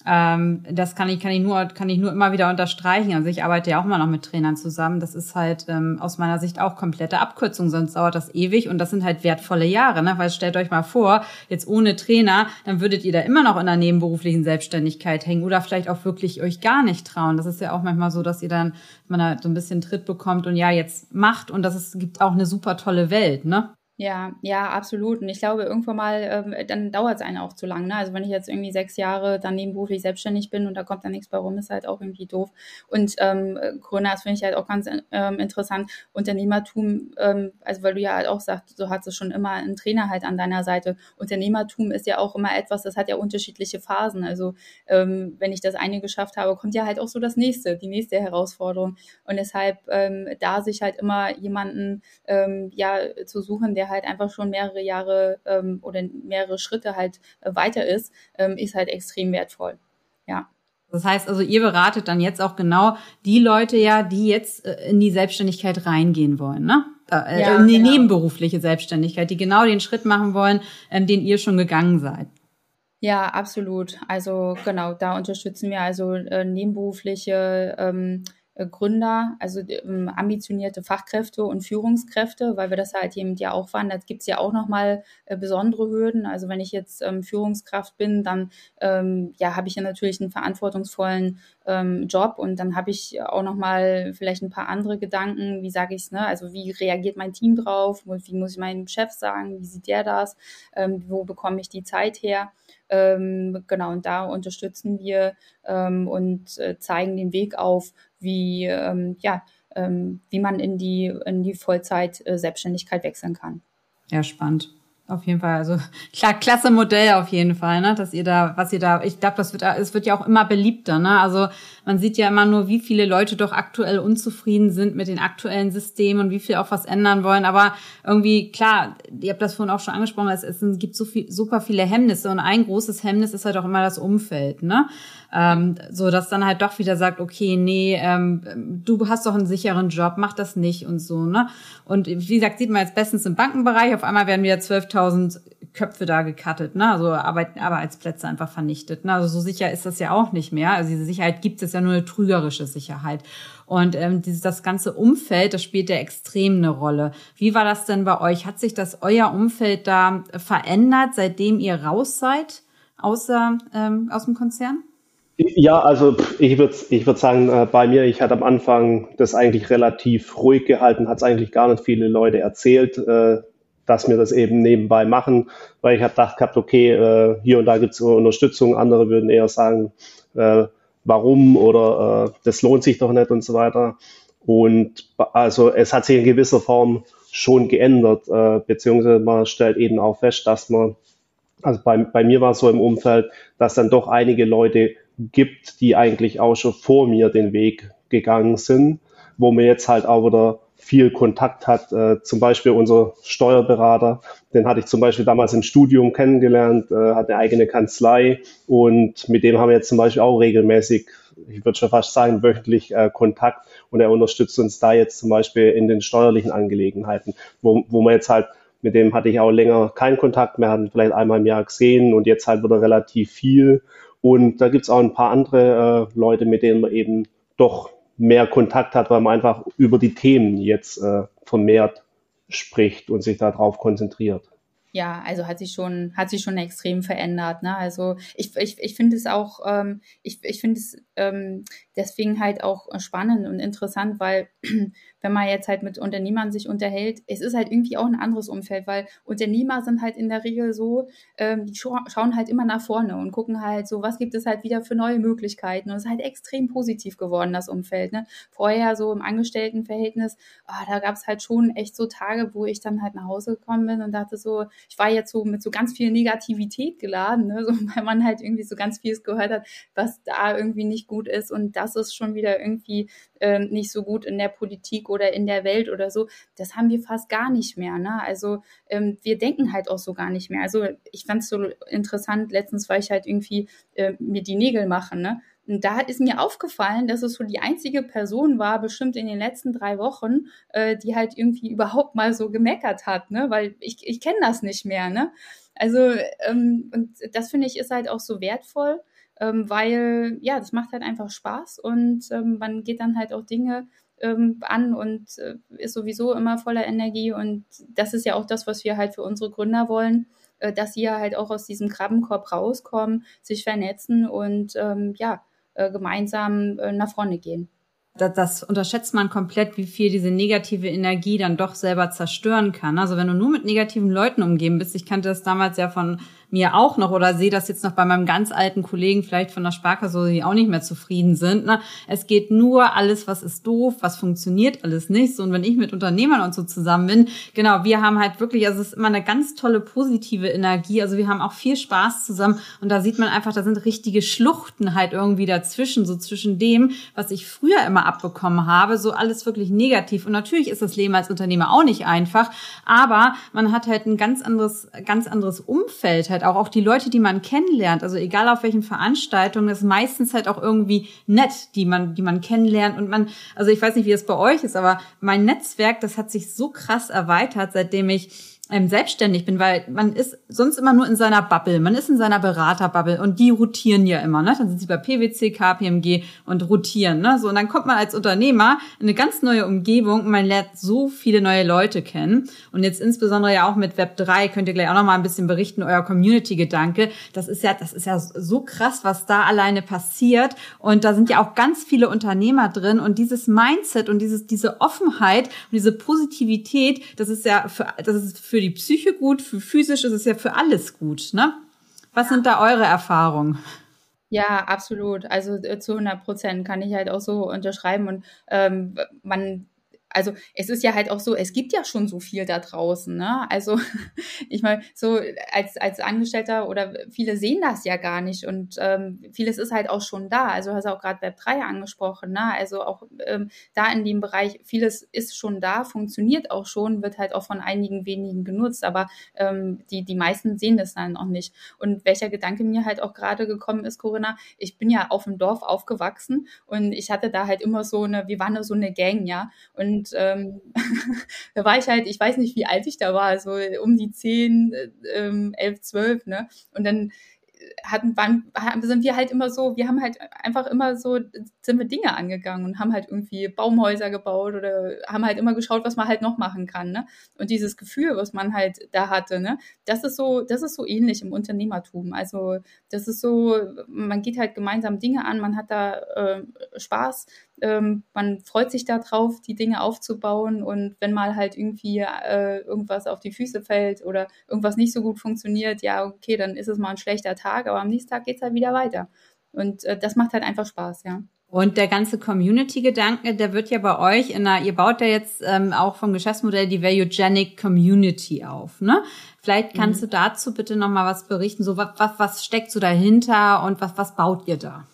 ähm, das kann ich, kann ich nur, kann ich nur immer wieder unterstreichen. Also ich arbeite ja auch immer noch mit Trainern zusammen. Das ist halt ähm, aus meiner Sicht auch komplette Abkürzung, sonst dauert das ewig und das sind halt wertvolle Jahre. Ne? Weil stellt euch mal vor, jetzt ohne Trainer, dann würdet ihr da immer noch in der nebenberuflichen Selbstständigkeit hängen oder vielleicht auch wirklich euch gar nicht trauen. Das ist ja auch manchmal so, dass ihr dann man da so ein bisschen Tritt bekommt und ja, jetzt macht und das ist, gibt auch eine super tolle Welt, ne? Ja, ja, absolut. Und ich glaube, irgendwann mal, ähm, dann dauert es einen auch zu lang. Ne? Also wenn ich jetzt irgendwie sechs Jahre dann nebenberuflich selbstständig bin und da kommt dann nichts bei rum, ist halt auch irgendwie doof. Und ähm, Corona, das finde ich halt auch ganz ähm, interessant. Unternehmertum, ähm, also weil du ja halt auch sagst, du hattest schon immer einen Trainer halt an deiner Seite. Unternehmertum ist ja auch immer etwas, das hat ja unterschiedliche Phasen. Also ähm, wenn ich das eine geschafft habe, kommt ja halt auch so das nächste, die nächste Herausforderung. Und deshalb ähm, da sich halt immer jemanden ähm, ja zu suchen, der halt einfach schon mehrere Jahre ähm, oder mehrere Schritte halt äh, weiter ist, ähm, ist halt extrem wertvoll. Ja. Das heißt also, ihr beratet dann jetzt auch genau die Leute ja, die jetzt äh, in die Selbstständigkeit reingehen wollen, ne? Äh, ja, in die genau. nebenberufliche Selbstständigkeit, die genau den Schritt machen wollen, ähm, den ihr schon gegangen seid. Ja, absolut. Also genau, da unterstützen wir also äh, nebenberufliche ähm, äh, Gründer, also ähm, ambitionierte Fachkräfte und Führungskräfte, weil wir das halt eben ja auch waren. Da gibt's ja auch nochmal äh, besondere Hürden. Also wenn ich jetzt ähm, Führungskraft bin, dann ähm, ja, habe ich ja natürlich einen verantwortungsvollen ähm, Job und dann habe ich auch nochmal vielleicht ein paar andere Gedanken. Wie sage ich es, ne? Also wie reagiert mein Team drauf? Wie muss ich meinem Chef sagen? Wie sieht der das? Ähm, wo bekomme ich die Zeit her? Ähm, genau, und da unterstützen wir ähm, und äh, zeigen den Weg auf, wie, ähm, ja, ähm, wie man in die, in die Vollzeit-Selbstständigkeit äh, wechseln kann. Ja, spannend. Auf jeden Fall, also klar, klasse Modell auf jeden Fall, ne, dass ihr da, was ihr da, ich glaube, das wird, es wird ja auch immer beliebter, ne, also man sieht ja immer nur, wie viele Leute doch aktuell unzufrieden sind mit den aktuellen Systemen und wie viel auch was ändern wollen, aber irgendwie, klar, ihr habt das vorhin auch schon angesprochen, es, es gibt so viel, super viele Hemmnisse und ein großes Hemmnis ist halt auch immer das Umfeld, ne, Ähm, so dass dann halt doch wieder sagt, okay, nee, ähm, du hast doch einen sicheren Job, mach das nicht und so, ne? Und wie gesagt, sieht man jetzt bestens im Bankenbereich, auf einmal werden wieder 12.000 Köpfe da gecuttet, ne? Also Arbeit, Arbeitsplätze einfach vernichtet. Ne? Also so sicher ist das ja auch nicht mehr. Also diese Sicherheit gibt es ja nur eine trügerische Sicherheit. Und ähm, dieses, das ganze Umfeld, das spielt ja extrem eine Rolle. Wie war das denn bei euch? Hat sich das euer Umfeld da verändert, seitdem ihr raus seid, außer ähm, aus dem Konzern? Ja, also ich würde ich würd sagen, äh, bei mir, ich hatte am Anfang das eigentlich relativ ruhig gehalten, hat es eigentlich gar nicht viele Leute erzählt, äh, dass wir das eben nebenbei machen, weil ich habe gedacht gehabt, okay, äh, hier und da gibt es Unterstützung, andere würden eher sagen, warum oder das lohnt sich doch nicht und so weiter. Und also es hat sich in gewisser Form schon geändert, beziehungsweise man stellt eben auch fest, dass man, also bei, bei mir war es so im Umfeld, dass dann doch einige Leute gibt, die eigentlich auch schon vor mir den Weg gegangen sind, wo man jetzt halt auch wieder viel Kontakt hat. Äh, zum Beispiel unser Steuerberater, den hatte ich zum Beispiel damals im Studium kennengelernt, äh, hat eine eigene Kanzlei und mit dem haben wir jetzt zum Beispiel auch regelmäßig, ich würde schon fast sagen, wöchentlich äh, Kontakt und er unterstützt uns da jetzt zum Beispiel in den steuerlichen Angelegenheiten, wo, wo man jetzt halt mit dem hatte ich auch länger keinen Kontakt mehr, hatten vielleicht einmal im Jahr gesehen und jetzt halt wieder relativ viel. Und da gibt's auch ein paar andere äh, Leute, mit denen man eben doch mehr Kontakt hat, weil man einfach über die Themen jetzt äh, vermehrt spricht und sich darauf konzentriert. Ja, also hat sich schon, hat sich schon extrem verändert. Ne? Also ich, ich, ich finde es auch, ähm, ich, ich finde es ähm, deswegen halt auch spannend und interessant, weil wenn man jetzt halt mit Unternehmern sich unterhält, es ist halt irgendwie auch ein anderes Umfeld, weil Unternehmer sind halt in der Regel so, ähm, die scha schauen halt immer nach vorne und gucken halt so, was gibt es halt wieder für neue Möglichkeiten. Und es ist halt extrem positiv geworden, das Umfeld. Ne? Vorher so im Angestelltenverhältnis, oh, da gab es halt schon echt so Tage, wo ich dann halt nach Hause gekommen bin und dachte so, ich war jetzt so mit so ganz viel Negativität geladen, ne? so, weil man halt irgendwie so ganz vieles gehört hat, was da irgendwie nicht gut ist und das ist schon wieder irgendwie ähm, nicht so gut in der Politik oder in der Welt oder so, das haben wir fast gar nicht mehr. Ne? Also ähm, wir denken halt auch so gar nicht mehr. Also ich fand es so interessant, letztens war ich halt irgendwie äh, mir die Nägel machen, ne? Und da ist mir aufgefallen, dass es so die einzige Person war, bestimmt in den letzten drei Wochen, äh, die halt irgendwie überhaupt mal so gemeckert hat, ne? Weil ich, ich kenne das nicht mehr, ne? Also, ähm, und das finde ich ist halt auch so wertvoll, ähm, weil ja, das macht halt einfach Spaß und ähm, man geht dann halt auch Dinge ähm, an und äh, ist sowieso immer voller Energie. Und das ist ja auch das, was wir halt für unsere Gründer wollen, äh, dass sie ja halt auch aus diesem Krabbenkorb rauskommen, sich vernetzen und ähm, ja, äh, gemeinsam äh, nach vorne gehen. Das, das unterschätzt man komplett, wie viel diese negative Energie dann doch selber zerstören kann. Also wenn du nur mit negativen Leuten umgeben bist, ich kannte das damals ja von mir auch noch oder sehe das jetzt noch bei meinem ganz alten Kollegen vielleicht von der Sparkasse, die auch nicht mehr zufrieden sind. Ne? Es geht nur alles, was ist doof, was funktioniert alles nicht. So, und wenn ich mit Unternehmern und so zusammen bin, genau, wir haben halt wirklich, also es ist immer eine ganz tolle positive Energie. Also wir haben auch viel Spaß zusammen und da sieht man einfach, da sind richtige Schluchten halt irgendwie dazwischen, so zwischen dem, was ich früher immer abbekommen habe, so alles wirklich negativ. Und natürlich ist das Leben als Unternehmer auch nicht einfach, aber man hat halt ein ganz anderes, ganz anderes Umfeld halt halt auch, auch die Leute, die man kennenlernt, also egal auf welchen Veranstaltungen, ist meistens halt auch irgendwie nett, die man, die man kennenlernt. Und man, also ich weiß nicht, wie es bei euch ist, aber mein Netzwerk, das hat sich so krass erweitert, seitdem ich ähm, selbstständig bin, weil man ist sonst immer nur in seiner Bubble, man ist in seiner Beraterbubble und die rotieren ja immer, ne? Dann sind sie bei PwC, KPMG und rotieren, ne? So und dann kommt man als Unternehmer in eine ganz neue Umgebung und man lernt so viele neue Leute kennen. Und jetzt insbesondere ja auch mit Web 3 könnt ihr gleich auch noch mal ein bisschen berichten, euer Community Gedanke, das ist ja das ist ja so krass, was da alleine passiert. Und da sind ja auch ganz viele Unternehmer drin. Und dieses Mindset und dieses diese Offenheit und diese Positivität, das ist ja für das ist für die Psyche gut, für physisch ist es ja für alles gut, ne? Was sind da eure Erfahrungen? Ja, absolut. Also äh, zu 100 Prozent kann ich halt auch so unterschreiben und ähm, man also es ist ja halt auch so, es gibt ja schon so viel da draußen, ne? Also ich meine, so als, als Angestellter oder viele sehen das ja gar nicht und ähm, vieles ist halt auch schon da. Also du hast auch gerade Web 3 angesprochen, ne? Also auch ähm, da in dem Bereich, vieles ist schon da, funktioniert auch schon, wird halt auch von einigen wenigen genutzt, aber ähm, die, die meisten sehen das dann auch nicht. Und welcher Gedanke mir halt auch gerade gekommen ist, Corinna, ich bin ja auf dem Dorf aufgewachsen und ich hatte da halt immer so eine, wir waren so eine Gang, ja. Und ähm, da war ich halt, ich weiß nicht, wie alt ich da war, so um die 10, ähm, 11, 12, ne? Und dann hatten, waren, sind wir halt immer so, wir haben halt einfach immer so, sind wir Dinge angegangen und haben halt irgendwie Baumhäuser gebaut oder haben halt immer geschaut, was man halt noch machen kann. Ne? Und dieses Gefühl, was man halt da hatte, ne, das ist so, das ist so ähnlich im Unternehmertum. Also das ist so, man geht halt gemeinsam Dinge an, man hat da äh, Spaß, ähm, man freut sich darauf, die Dinge aufzubauen und wenn mal halt irgendwie äh, irgendwas auf die Füße fällt oder irgendwas nicht so gut funktioniert, ja, okay, dann ist es mal ein schlechter Tag, aber am nächsten Tag geht es halt wieder weiter. Und äh, das macht halt einfach Spaß, ja. Und der ganze Community-Gedanke, der wird ja bei euch in einer, ihr baut ja jetzt ähm, auch vom Geschäftsmodell die Valuegenic Community auf, ne? Vielleicht kannst mhm. du dazu bitte nochmal was berichten, so was, was, was steckt so dahinter und was, was baut ihr da?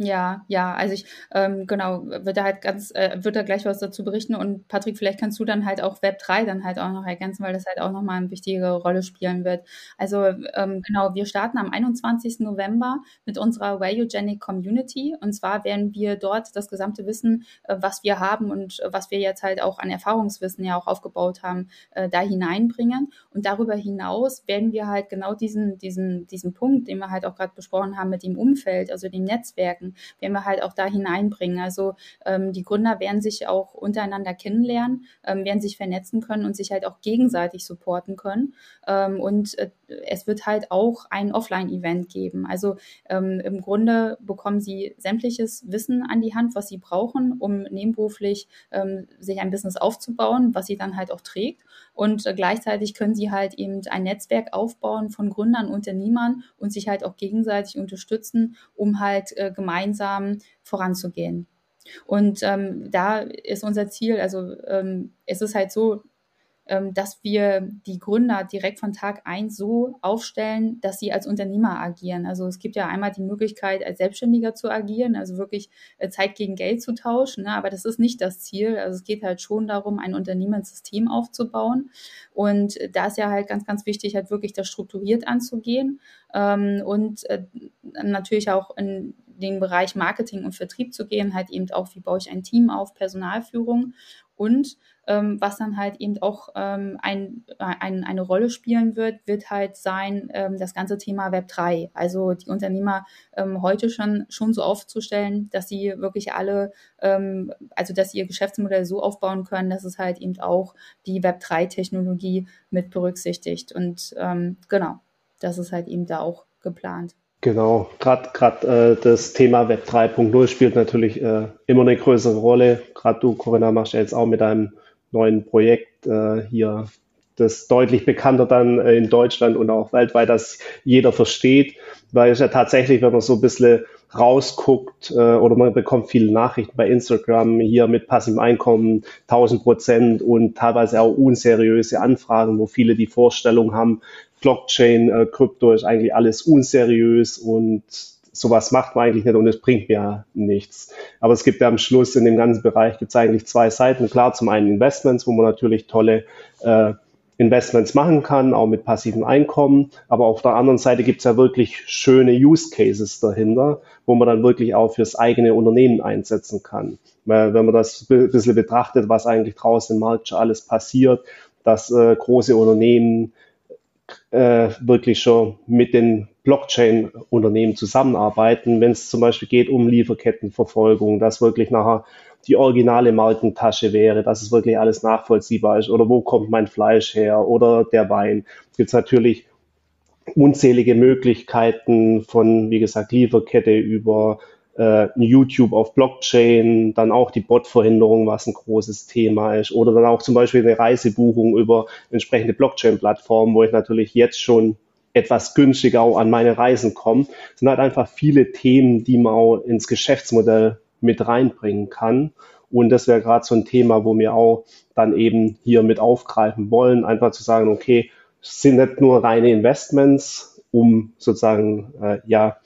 Ja, ja, also ich, ähm, genau, würde da halt ganz, äh, würde da gleich was dazu berichten und Patrick, vielleicht kannst du dann halt auch Web 3 dann halt auch noch ergänzen, weil das halt auch nochmal eine wichtige Rolle spielen wird. Also ähm, genau, wir starten am 21. November mit unserer Valuegenic Community und zwar werden wir dort das gesamte Wissen, äh, was wir haben und äh, was wir jetzt halt auch an Erfahrungswissen ja auch aufgebaut haben, äh, da hineinbringen und darüber hinaus werden wir halt genau diesen, diesen, diesen Punkt, den wir halt auch gerade besprochen haben mit dem Umfeld, also dem Netzwerken, werden wir halt auch da hineinbringen. Also ähm, die Gründer werden sich auch untereinander kennenlernen, ähm, werden sich vernetzen können und sich halt auch gegenseitig supporten können. Ähm, und äh, es wird halt auch ein Offline-Event geben. Also ähm, im Grunde bekommen sie sämtliches Wissen an die Hand, was sie brauchen, um nebenberuflich ähm, sich ein Business aufzubauen, was sie dann halt auch trägt. Und äh, gleichzeitig können sie halt eben ein Netzwerk aufbauen von Gründern, Unternehmern und sich halt auch gegenseitig unterstützen, um halt äh, gemeinsam voranzugehen. Und ähm, da ist unser Ziel, also ähm, es ist halt so, dass wir die Gründer direkt von Tag eins so aufstellen, dass sie als Unternehmer agieren. Also es gibt ja einmal die Möglichkeit, als Selbstständiger zu agieren, also wirklich äh, Zeit gegen Geld zu tauschen, ne? aber das ist nicht das Ziel. Also es geht halt schon darum, ein Unternehmenssystem aufzubauen. Und da ist ja halt ganz, ganz wichtig, halt wirklich das strukturiert anzugehen ähm, und äh, natürlich auch in den Bereich Marketing und Vertrieb zu gehen, halt eben auch, wie baue ich ein Team auf, Personalführung und ähm, was dann halt eben auch ähm, ein, ein, eine Rolle spielen wird, wird halt sein ähm, das ganze Thema Web 3. Also die Unternehmer ähm, heute schon, schon so aufzustellen, dass sie wirklich alle, ähm, also dass sie ihr Geschäftsmodell so aufbauen können, dass es halt eben auch die Web 3-Technologie mit berücksichtigt. Und ähm, genau, das ist halt eben da auch geplant. Genau, gerade äh, das Thema Web 3.0 spielt natürlich äh, immer eine größere Rolle. Gerade du, Corinna, machst ja jetzt auch mit deinem neuen Projekt äh, hier das deutlich bekannter dann äh, in Deutschland und auch weltweit, dass jeder versteht, weil es ja tatsächlich, wenn man so ein bisschen rausguckt äh, oder man bekommt viele Nachrichten bei Instagram hier mit passivem Einkommen 1000 Prozent und teilweise auch unseriöse Anfragen, wo viele die Vorstellung haben, Blockchain, äh, Krypto ist eigentlich alles unseriös und sowas macht man eigentlich nicht und es bringt mir nichts. Aber es gibt ja am Schluss in dem ganzen Bereich gibt es eigentlich zwei Seiten. Klar, zum einen Investments, wo man natürlich tolle äh, Investments machen kann, auch mit passivem Einkommen. Aber auf der anderen Seite gibt es ja wirklich schöne Use Cases dahinter, wo man dann wirklich auch fürs eigene Unternehmen einsetzen kann. Weil wenn man das ein bisschen betrachtet, was eigentlich draußen im Markt schon alles passiert, dass äh, große Unternehmen äh, wirklich schon mit den Blockchain-Unternehmen zusammenarbeiten, wenn es zum Beispiel geht um Lieferkettenverfolgung, dass wirklich nachher die originale Markentasche wäre, dass es wirklich alles nachvollziehbar ist. Oder wo kommt mein Fleisch her? Oder der Wein. Es gibt natürlich unzählige Möglichkeiten von, wie gesagt, Lieferkette über äh, YouTube auf Blockchain, dann auch die Bot-Verhinderung, was ein großes Thema ist, oder dann auch zum Beispiel eine Reisebuchung über entsprechende Blockchain-Plattformen, wo ich natürlich jetzt schon etwas günstiger auch an meine Reisen komme. Es sind halt einfach viele Themen, die man auch ins Geschäftsmodell mit reinbringen kann. Und das wäre gerade so ein Thema, wo wir auch dann eben hier mit aufgreifen wollen, einfach zu sagen, okay, es sind nicht nur reine Investments, um sozusagen äh, ja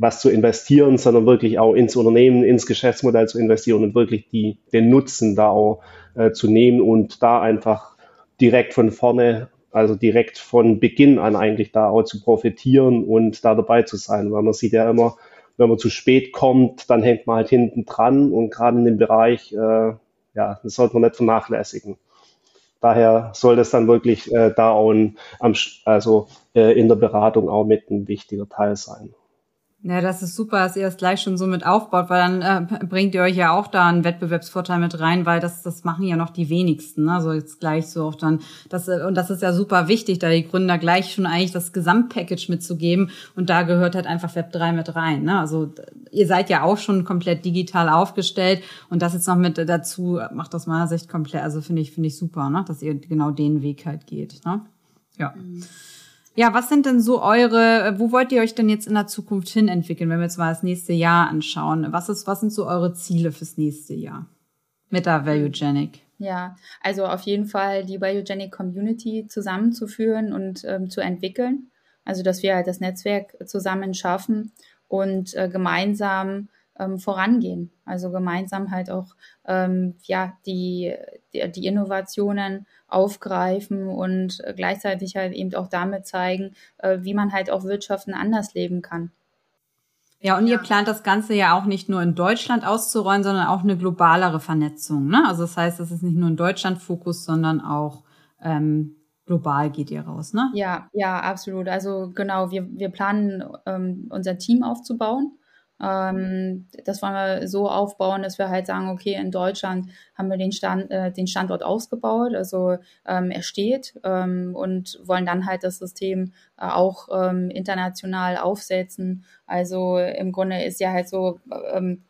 was zu investieren, sondern wirklich auch ins Unternehmen, ins Geschäftsmodell zu investieren und wirklich die, den Nutzen da auch äh, zu nehmen und da einfach direkt von vorne, also direkt von Beginn an eigentlich da auch zu profitieren und da dabei zu sein. Weil man sieht ja immer, wenn man zu spät kommt, dann hängt man halt hinten dran und gerade in dem Bereich, äh, ja, das sollte man nicht vernachlässigen. Daher soll das dann wirklich äh, da auch ein, also äh, in der Beratung auch mit ein wichtiger Teil sein. Ja, das ist super, dass ihr das gleich schon so mit aufbaut, weil dann äh, bringt ihr euch ja auch da einen Wettbewerbsvorteil mit rein, weil das, das machen ja noch die wenigsten. Ne? Also jetzt gleich so auch dann, das, äh, und das ist ja super wichtig, da die Gründer gleich schon eigentlich das Gesamtpackage mitzugeben und da gehört halt einfach Web 3 mit rein. Ne? Also ihr seid ja auch schon komplett digital aufgestellt und das jetzt noch mit dazu macht aus meiner Sicht komplett, also finde ich, finde ich super, ne? dass ihr genau den Weg halt geht. Ne? Ja. Mhm. Ja, was sind denn so eure, wo wollt ihr euch denn jetzt in der Zukunft hin entwickeln, wenn wir jetzt mal das nächste Jahr anschauen? Was ist, was sind so eure Ziele fürs nächste Jahr mit der Valuegenic? Ja, also auf jeden Fall die Valuegenic Community zusammenzuführen und ähm, zu entwickeln. Also, dass wir halt das Netzwerk zusammen schaffen und äh, gemeinsam ähm, vorangehen. Also gemeinsam halt auch ähm, ja die, die, die Innovationen aufgreifen und gleichzeitig halt eben auch damit zeigen, äh, wie man halt auch Wirtschaften anders leben kann. Ja, und ihr plant das Ganze ja auch nicht nur in Deutschland auszurollen, sondern auch eine globalere Vernetzung. Ne? Also das heißt, das ist nicht nur in Deutschland Fokus, sondern auch ähm, global geht ihr raus, ne? Ja, ja, absolut. Also genau, wir, wir planen ähm, unser Team aufzubauen ähm, das wollen wir so aufbauen, dass wir halt sagen, okay, in Deutschland haben wir den, Stand, äh, den Standort ausgebaut, also ähm, er steht ähm, und wollen dann halt das System äh, auch ähm, international aufsetzen. Also im Grunde ist ja halt so, ähm,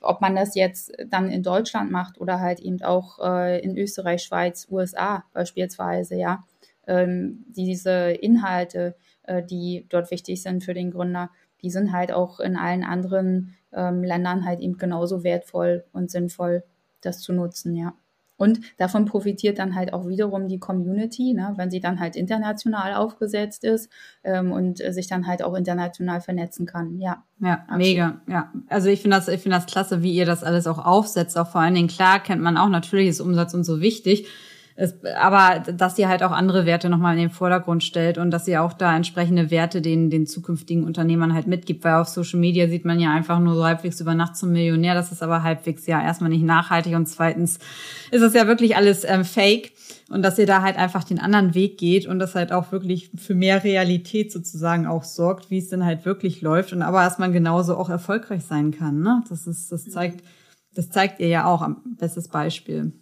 ob man das jetzt dann in Deutschland macht oder halt eben auch äh, in Österreich, Schweiz, USA beispielsweise, ja, ähm, diese Inhalte, äh, die dort wichtig sind für den Gründer, die sind halt auch in allen anderen ähm, Ländern halt eben genauso wertvoll und sinnvoll, das zu nutzen, ja. Und davon profitiert dann halt auch wiederum die Community, ne, wenn sie dann halt international aufgesetzt ist ähm, und sich dann halt auch international vernetzen kann. Ja, ja, absolut. mega. Ja, also ich finde das, ich finde das klasse, wie ihr das alles auch aufsetzt. Auch vor allen Dingen klar kennt man auch natürlich ist Umsatz und so wichtig. Es, aber dass ihr halt auch andere Werte nochmal in den Vordergrund stellt und dass ihr auch da entsprechende Werte den, den zukünftigen Unternehmern halt mitgibt, weil auf Social Media sieht man ja einfach nur so halbwegs über Nacht zum Millionär. Das ist aber halbwegs ja erstmal nicht nachhaltig und zweitens ist es ja wirklich alles ähm, fake und dass ihr da halt einfach den anderen Weg geht und das halt auch wirklich für mehr Realität sozusagen auch sorgt, wie es denn halt wirklich läuft und aber dass man genauso auch erfolgreich sein kann. Ne? Das ist, das zeigt, das zeigt ihr ja auch am bestes Beispiel.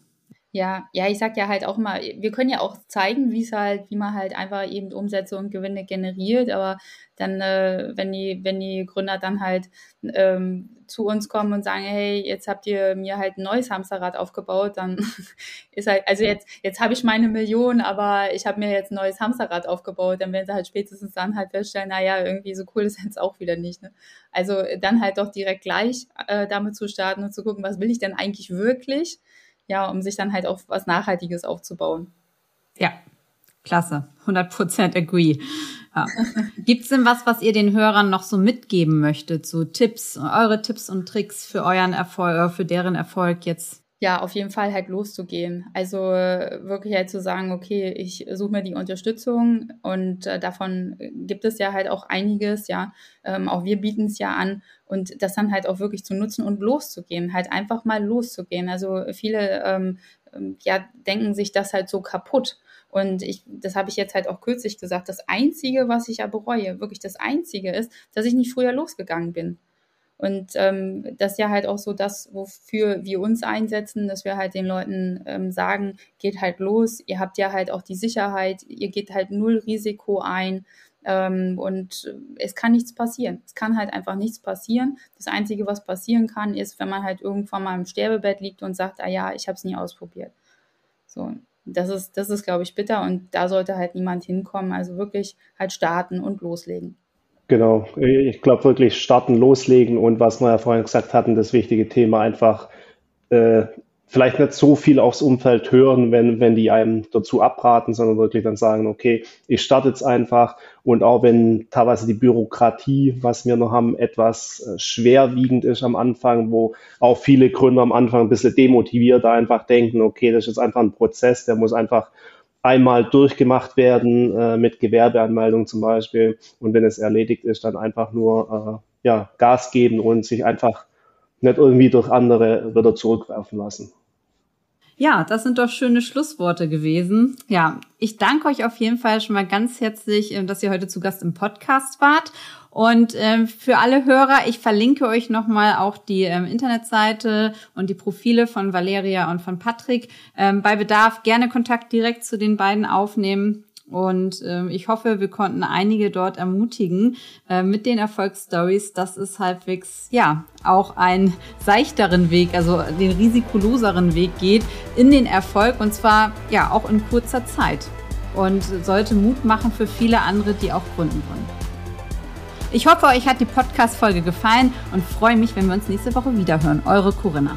Ja, ja, ich sag ja halt auch mal, wir können ja auch zeigen, wie es halt, wie man halt einfach eben Umsätze und Gewinne generiert, aber dann, äh, wenn die, wenn die Gründer dann halt ähm, zu uns kommen und sagen, hey, jetzt habt ihr mir halt ein neues Hamsterrad aufgebaut, dann ist halt, also jetzt, jetzt habe ich meine Million, aber ich habe mir jetzt ein neues Hamsterrad aufgebaut, dann werden sie halt spätestens dann halt feststellen, naja, irgendwie so cool ist jetzt auch wieder nicht. Ne? Also dann halt doch direkt gleich äh, damit zu starten und zu gucken, was will ich denn eigentlich wirklich? Ja, um sich dann halt auch was Nachhaltiges aufzubauen. Ja, klasse. 100% agree. Ja. Gibt es denn was, was ihr den Hörern noch so mitgeben möchtet? So Tipps, eure Tipps und Tricks für euren Erfolg, für deren Erfolg jetzt ja, auf jeden Fall halt loszugehen. Also wirklich halt zu sagen, okay, ich suche mir die Unterstützung und äh, davon gibt es ja halt auch einiges, ja. Ähm, auch wir bieten es ja an und das dann halt auch wirklich zu nutzen und loszugehen, halt einfach mal loszugehen. Also viele ähm, ähm ja denken sich das halt so kaputt. Und ich, das habe ich jetzt halt auch kürzlich gesagt. Das Einzige, was ich ja bereue, wirklich das Einzige ist, dass ich nicht früher losgegangen bin. Und ähm, das ist ja halt auch so das, wofür wir uns einsetzen, dass wir halt den Leuten ähm, sagen, geht halt los, ihr habt ja halt auch die Sicherheit, ihr geht halt null Risiko ein ähm, und es kann nichts passieren. Es kann halt einfach nichts passieren. Das Einzige, was passieren kann, ist, wenn man halt irgendwann mal im Sterbebett liegt und sagt, ah ja, ich habe es nie ausprobiert. So, das ist, das ist, glaube ich, bitter und da sollte halt niemand hinkommen. Also wirklich halt starten und loslegen. Genau, ich glaube wirklich starten, loslegen und was wir ja vorhin gesagt hatten, das wichtige Thema einfach äh, vielleicht nicht so viel aufs Umfeld hören, wenn, wenn die einem dazu abraten, sondern wirklich dann sagen, okay, ich starte jetzt einfach. Und auch wenn teilweise die Bürokratie, was wir noch haben, etwas äh, schwerwiegend ist am Anfang, wo auch viele Gründer am Anfang ein bisschen demotiviert einfach denken, okay, das ist einfach ein Prozess, der muss einfach einmal durchgemacht werden äh, mit Gewerbeanmeldung zum Beispiel und wenn es erledigt ist, dann einfach nur äh, ja, Gas geben und sich einfach nicht irgendwie durch andere wieder zurückwerfen lassen. Ja, das sind doch schöne Schlussworte gewesen. Ja, ich danke euch auf jeden Fall schon mal ganz herzlich, äh, dass ihr heute zu Gast im Podcast wart. Und ähm, für alle Hörer, ich verlinke euch nochmal auch die ähm, Internetseite und die Profile von Valeria und von Patrick. Ähm, bei Bedarf gerne Kontakt direkt zu den beiden aufnehmen. Und ähm, ich hoffe, wir konnten einige dort ermutigen äh, mit den Erfolgsstories, dass es halbwegs ja auch einen seichteren Weg, also den risikoloseren Weg geht in den Erfolg und zwar ja auch in kurzer Zeit und sollte Mut machen für viele andere, die auch gründen wollen. Ich hoffe, euch hat die Podcast-Folge gefallen und freue mich, wenn wir uns nächste Woche wieder hören. Eure Corinna.